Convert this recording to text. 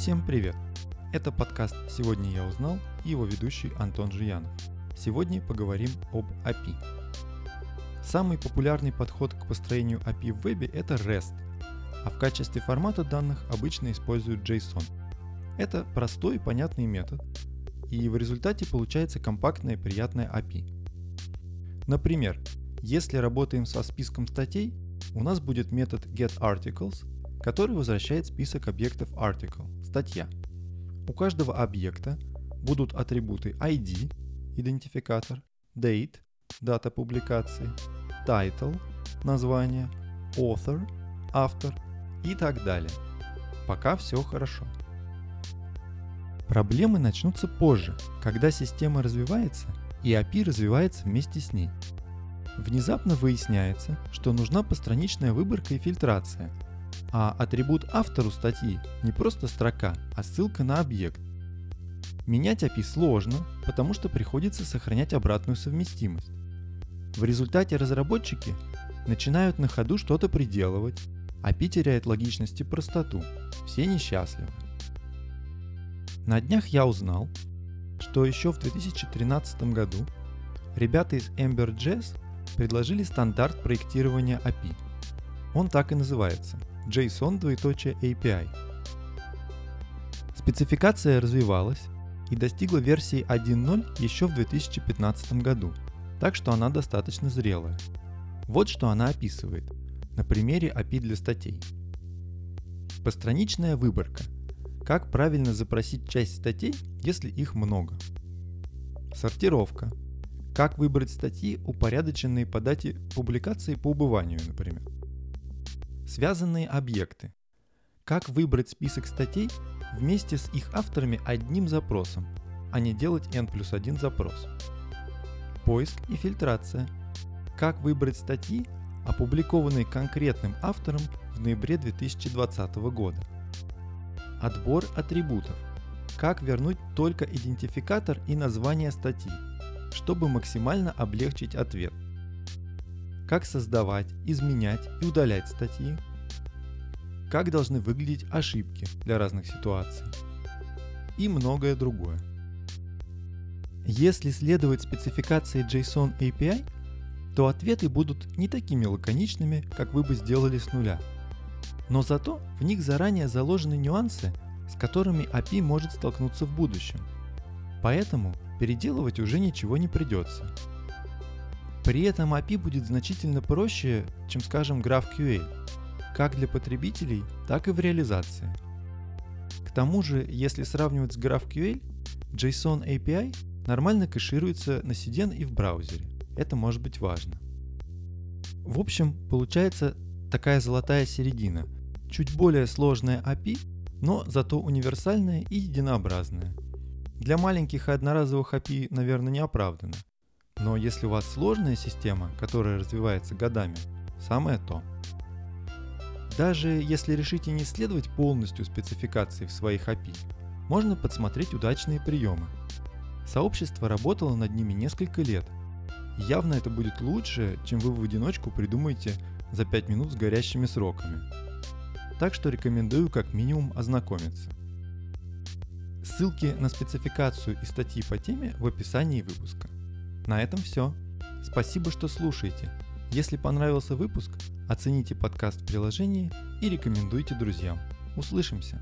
Всем привет! Это подкаст «Сегодня я узнал» и его ведущий Антон Жиянов. Сегодня поговорим об API. Самый популярный подход к построению API в вебе – это REST, а в качестве формата данных обычно используют JSON. Это простой и понятный метод, и в результате получается компактная и приятная API. Например, если работаем со списком статей, у нас будет метод getArticles, который возвращает список объектов article, статья. У каждого объекта будут атрибуты ID, идентификатор, date, дата публикации, title, название, author, автор и так далее. Пока все хорошо. Проблемы начнутся позже, когда система развивается и API развивается вместе с ней. Внезапно выясняется, что нужна постраничная выборка и фильтрация, а атрибут автору статьи не просто строка, а ссылка на объект. Менять API сложно, потому что приходится сохранять обратную совместимость. В результате разработчики начинают на ходу что-то приделывать, API теряет логичность и простоту. Все несчастливы. На днях я узнал, что еще в 2013 году ребята из Ember.js предложили стандарт проектирования API. Он так и называется – JSON двоеточие API. Спецификация развивалась и достигла версии 1.0 еще в 2015 году, так что она достаточно зрелая. Вот что она описывает на примере API для статей. Постраничная выборка. Как правильно запросить часть статей, если их много. Сортировка. Как выбрать статьи, упорядоченные по дате публикации по убыванию, например. Связанные объекты. Как выбрать список статей вместе с их авторами одним запросом, а не делать n плюс 1 запрос. Поиск и фильтрация. Как выбрать статьи, опубликованные конкретным автором в ноябре 2020 года. Отбор атрибутов. Как вернуть только идентификатор и название статьи, чтобы максимально облегчить ответ. Как создавать, изменять и удалять статьи. Как должны выглядеть ошибки для разных ситуаций. И многое другое. Если следовать спецификации JSON API, то ответы будут не такими лаконичными, как вы бы сделали с нуля. Но зато в них заранее заложены нюансы, с которыми API может столкнуться в будущем. Поэтому переделывать уже ничего не придется. При этом API будет значительно проще, чем, скажем, GraphQL, как для потребителей, так и в реализации. К тому же, если сравнивать с GraphQL, JSON API нормально кэшируется на CDN и в браузере. Это может быть важно. В общем, получается такая золотая середина. Чуть более сложная API, но зато универсальная и единообразная – для маленьких и одноразовых API, наверное, не оправдано. Но если у вас сложная система, которая развивается годами, самое то. Даже если решите не следовать полностью спецификации в своих API, можно подсмотреть удачные приемы. Сообщество работало над ними несколько лет. Явно это будет лучше, чем вы в одиночку придумаете за 5 минут с горящими сроками. Так что рекомендую как минимум ознакомиться. Ссылки на спецификацию и статьи по теме в описании выпуска. На этом все. Спасибо, что слушаете. Если понравился выпуск, оцените подкаст в приложении и рекомендуйте друзьям. Услышимся!